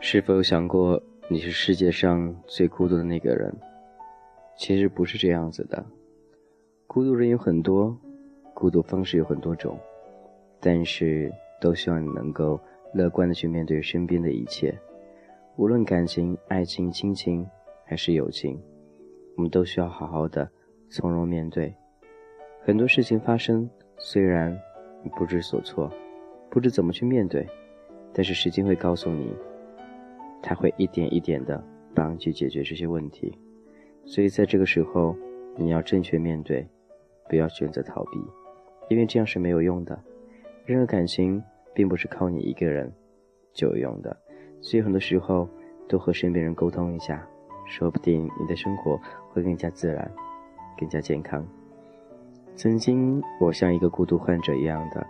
是否有想过，你是世界上最孤独的那个人？其实不是这样子的。孤独人有很多，孤独方式有很多种，但是都希望你能够乐观的去面对身边的一切，无论感情、爱情、亲情还是友情，我们都需要好好的从容面对。很多事情发生，虽然不知所措，不知怎么去面对，但是时间会告诉你。他会一点一点的帮你去解决这些问题，所以在这个时候，你要正确面对，不要选择逃避，因为这样是没有用的。任何感情并不是靠你一个人就有用的，所以很多时候多和身边人沟通一下，说不定你的生活会更加自然，更加健康。曾经我像一个孤独患者一样的，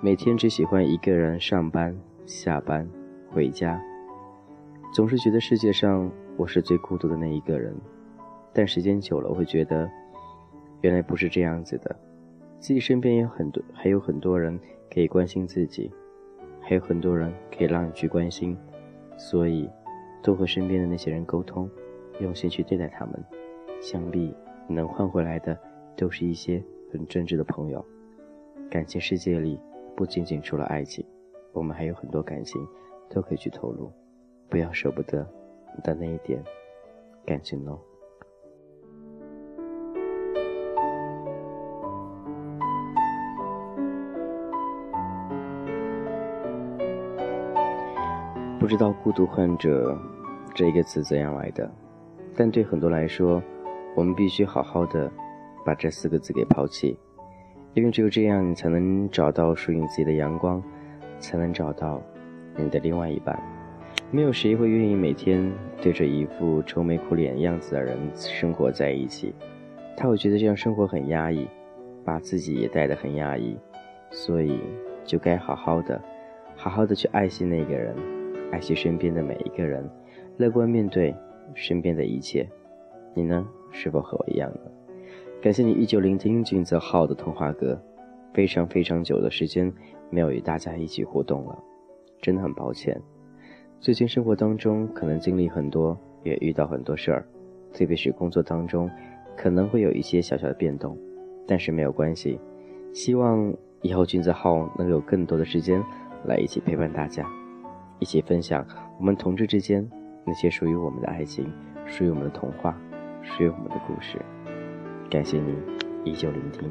每天只喜欢一个人上班、下班、回家。总是觉得世界上我是最孤独的那一个人，但时间久了，我会觉得，原来不是这样子的，自己身边有很多，还有很多人可以关心自己，还有很多人可以让你去关心，所以，多和身边的那些人沟通，用心去对待他们，想必能换回来的，都是一些很真挚的朋友。感情世界里，不仅仅除了爱情，我们还有很多感情都可以去投入。不要舍不得的那一点感情哦。不知道“孤独患者”这一个词怎样来的，但对很多来说，我们必须好好的把这四个字给抛弃，因为只有这样，你才能找到属于你自己的阳光，才能找到你的另外一半。没有谁会愿意每天对着一副愁眉苦脸样子的人生活在一起，他会觉得这样生活很压抑，把自己也带得很压抑，所以就该好好的，好好的去爱惜那个人，爱惜身边的每一个人，乐观面对身边的一切。你呢？是否和我一样呢？感谢你依旧聆听俊泽浩的童话歌，非常非常久的时间没有与大家一起互动了，真的很抱歉。最近生活当中可能经历很多，也遇到很多事儿，特别是工作当中，可能会有一些小小的变动，但是没有关系。希望以后君子浩能有更多的时间来一起陪伴大家，一起分享我们同志之间那些属于我们的爱情，属于我们的童话，属于我们的故事。感谢你依旧聆听。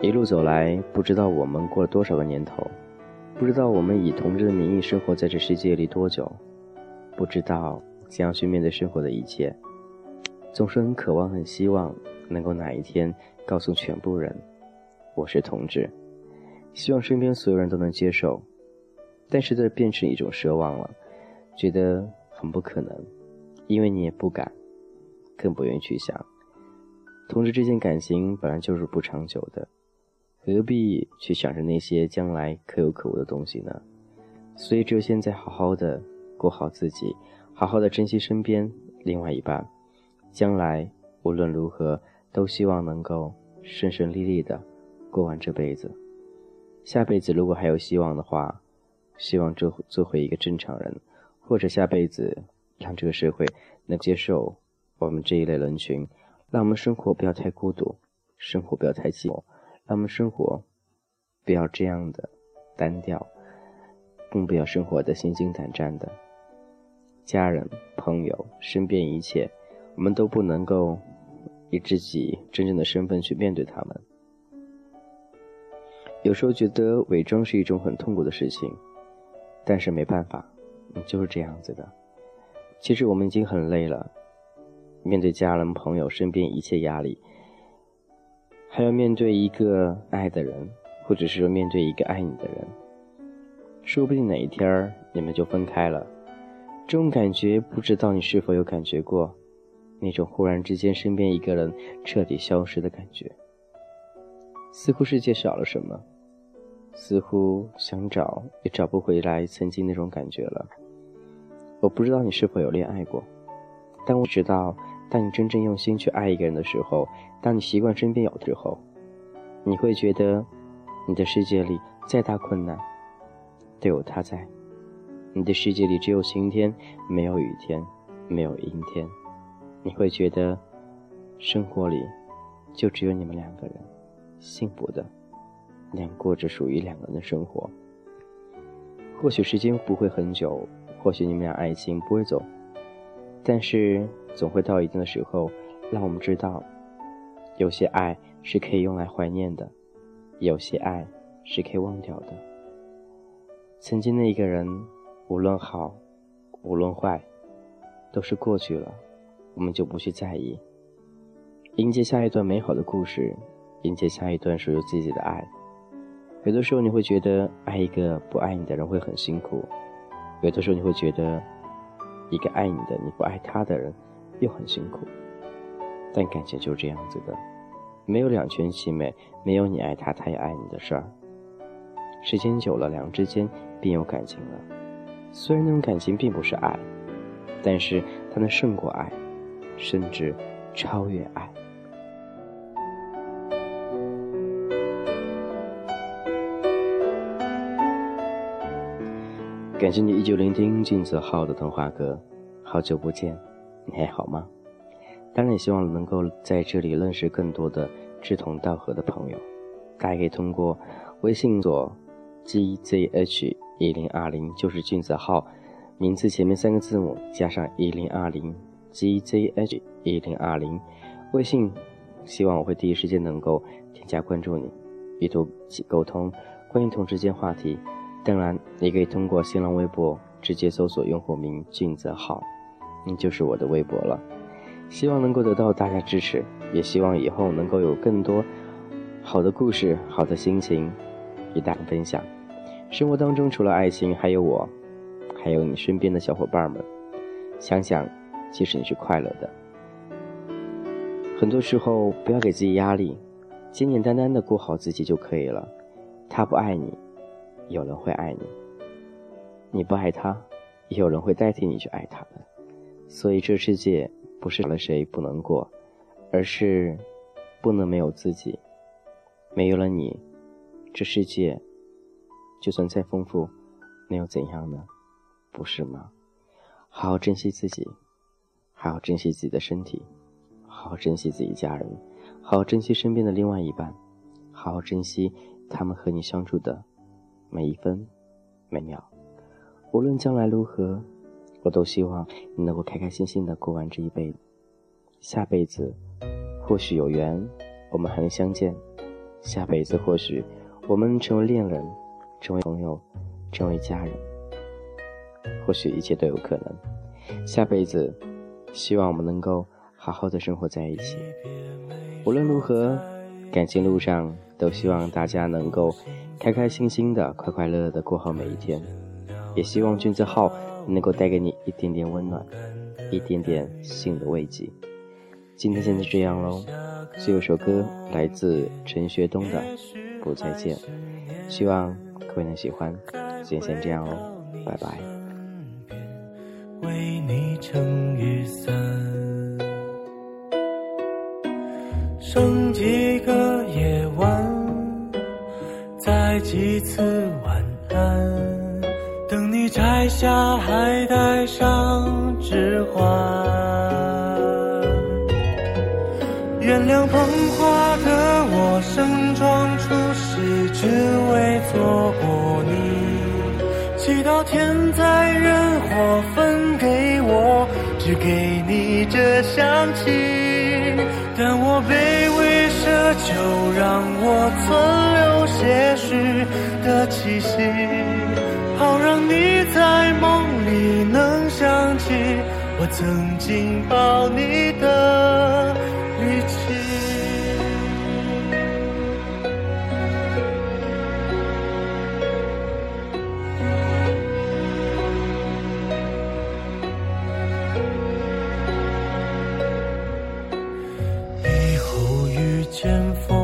一路走来，不知道我们过了多少个年头，不知道我们以同志的名义生活在这世界里多久，不知道怎样去面对生活的一切，总是很渴望、很希望能够哪一天告诉全部人，我是同志，希望身边所有人都能接受，但是这变成一种奢望了，觉得很不可能，因为你也不敢，更不愿意去想，同志这件感情本来就是不长久的。何必去想着那些将来可有可无的东西呢？所以只有现在好好的过好自己，好好的珍惜身边另外一半，将来无论如何都希望能够顺顺利利的过完这辈子。下辈子如果还有希望的话，希望做做回一个正常人，或者下辈子让这个社会能接受我们这一类人群，让我们生活不要太孤独，生活不要太寂寞。让我们生活不要这样的单调，更不要生活的心惊胆战的。家人、朋友、身边一切，我们都不能够以自己真正的身份去面对他们。有时候觉得伪装是一种很痛苦的事情，但是没办法，就是这样子的。其实我们已经很累了，面对家人、朋友、身边一切压力。还要面对一个爱的人，或者是说面对一个爱你的人，说不定哪一天你们就分开了。这种感觉，不知道你是否有感觉过？那种忽然之间身边一个人彻底消失的感觉，似乎世界少了什么，似乎想找也找不回来曾经那种感觉了。我不知道你是否有恋爱过，但我知道，当你真正用心去爱一个人的时候，当你习惯身边有之后，你会觉得，你的世界里再大困难，都有他在。你的世界里只有晴天，没有雨天，没有阴天。你会觉得，生活里就只有你们两个人，幸福的，那样过着属于两个人的生活。或许时间不会很久，或许你们俩爱情不会走。但是总会到一定的时候，让我们知道，有些爱是可以用来怀念的，有些爱是可以忘掉的。曾经的一个人，无论好，无论坏，都是过去了，我们就不去在意。迎接下一段美好的故事，迎接下一段属于自己的爱。有的时候你会觉得爱一个不爱你的人会很辛苦，有的时候你会觉得。一个爱你的你不爱他的人，又很辛苦。但感情就是这样子的，没有两全其美，没有你爱他，他也爱你的事儿。时间久了，两人之间便有感情了。虽然那种感情并不是爱，但是它能胜过爱，甚至超越爱。感谢你依旧聆听俊子浩的童话歌，好久不见，你还好吗？当然也希望能够在这里认识更多的志同道合的朋友。大家可以通过微信左 gzh 一零二零，就是俊子浩名字前面三个字母加上一零二零 gzh 一零二零，微信，希望我会第一时间能够添加关注你，与图起沟通，关于同之间话题。当然，你可以通过新浪微博直接搜索用户名“俊泽浩”，你就是我的微博了。希望能够得到大家支持，也希望以后能够有更多好的故事、好的心情与大家分享。生活当中除了爱情，还有我，还有你身边的小伙伴们。想想，其实你是快乐的。很多时候，不要给自己压力，简简单单的过好自己就可以了。他不爱你。有人会爱你，你不爱他，也有人会代替你去爱他的。所以这世界不是少了谁不能过，而是不能没有自己。没有了你，这世界就算再丰富，那又怎样呢？不是吗？好好珍惜自己，好好珍惜自己的身体，好好珍惜自己家人，好好珍惜身边的另外一半，好好珍惜他们和你相处的。每一分，每秒，无论将来如何，我都希望你能够开开心心的过完这一辈子。下辈子，或许有缘，我们还能相见；下辈子，或许我们成为恋人，成为朋友，成为家人。或许一切都有可能。下辈子，希望我们能够好好的生活在一起。无论如何，感情路上都希望大家能够。开开心心的，快快乐乐的过好每一天，也希望君子号能够带给你一点点温暖，一点点心的慰藉。今天先就这样喽，最后一首歌来自陈学冬的《不再见》，希望各位能喜欢。今天先这样喽，拜拜。为你撑雨伞，剩几个。再几次晚安，等你摘下还戴上指环。原谅捧花的我盛装出席，只为错过你。祈祷天灾人祸分给我，只给你这香气。但我卑微奢求，让我存留。些许的气息，好让你在梦里能想起我曾经抱你的阵风。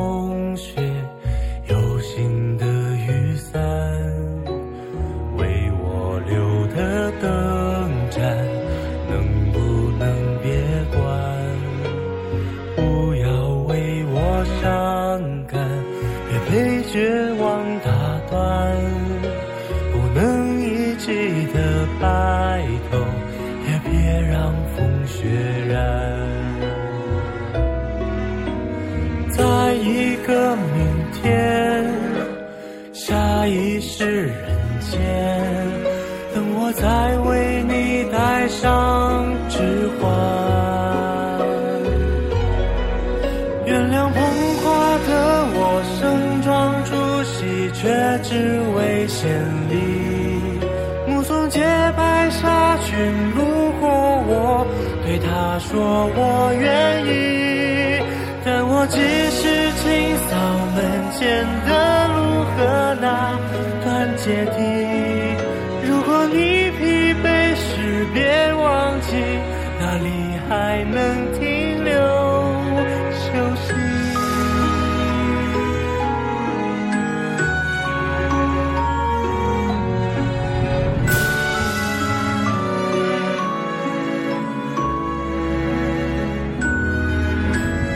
个明天，下一世人间，等我再为你戴上指环。原谅捧花的我盛装出席，却只为献礼。目送洁白纱裙路过我，对他说我愿意。但我段阶梯。如果你疲惫时，别忘记哪里还能停留休息。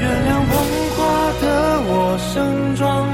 原谅捧花的我盛装